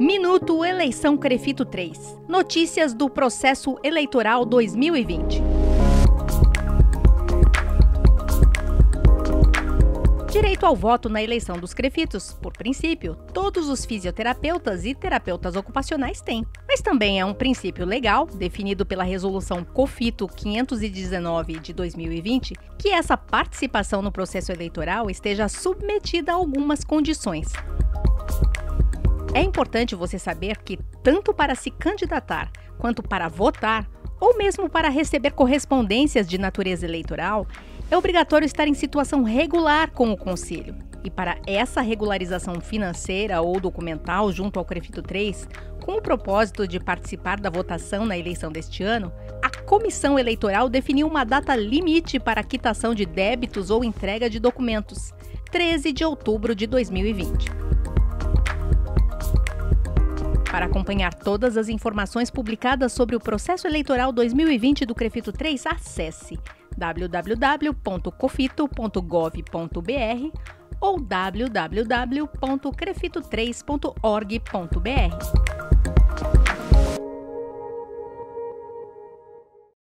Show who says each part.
Speaker 1: Minuto Eleição Crefito 3. Notícias do processo eleitoral 2020. Direito ao voto na eleição dos crefitos, por princípio, todos os fisioterapeutas e terapeutas ocupacionais têm. Mas também é um princípio legal, definido pela Resolução COFITO 519 de 2020, que essa participação no processo eleitoral esteja submetida a algumas condições. É importante você saber que, tanto para se candidatar quanto para votar, ou mesmo para receber correspondências de natureza eleitoral, é obrigatório estar em situação regular com o Conselho. E para essa regularização financeira ou documental junto ao CREFITO 3, com o propósito de participar da votação na eleição deste ano, a Comissão Eleitoral definiu uma data limite para quitação de débitos ou entrega de documentos, 13 de outubro de 2020. Para acompanhar todas as informações publicadas sobre o processo eleitoral 2020 do Crefito 3, acesse www.cofito.gov.br ou www.crefito3.org.br.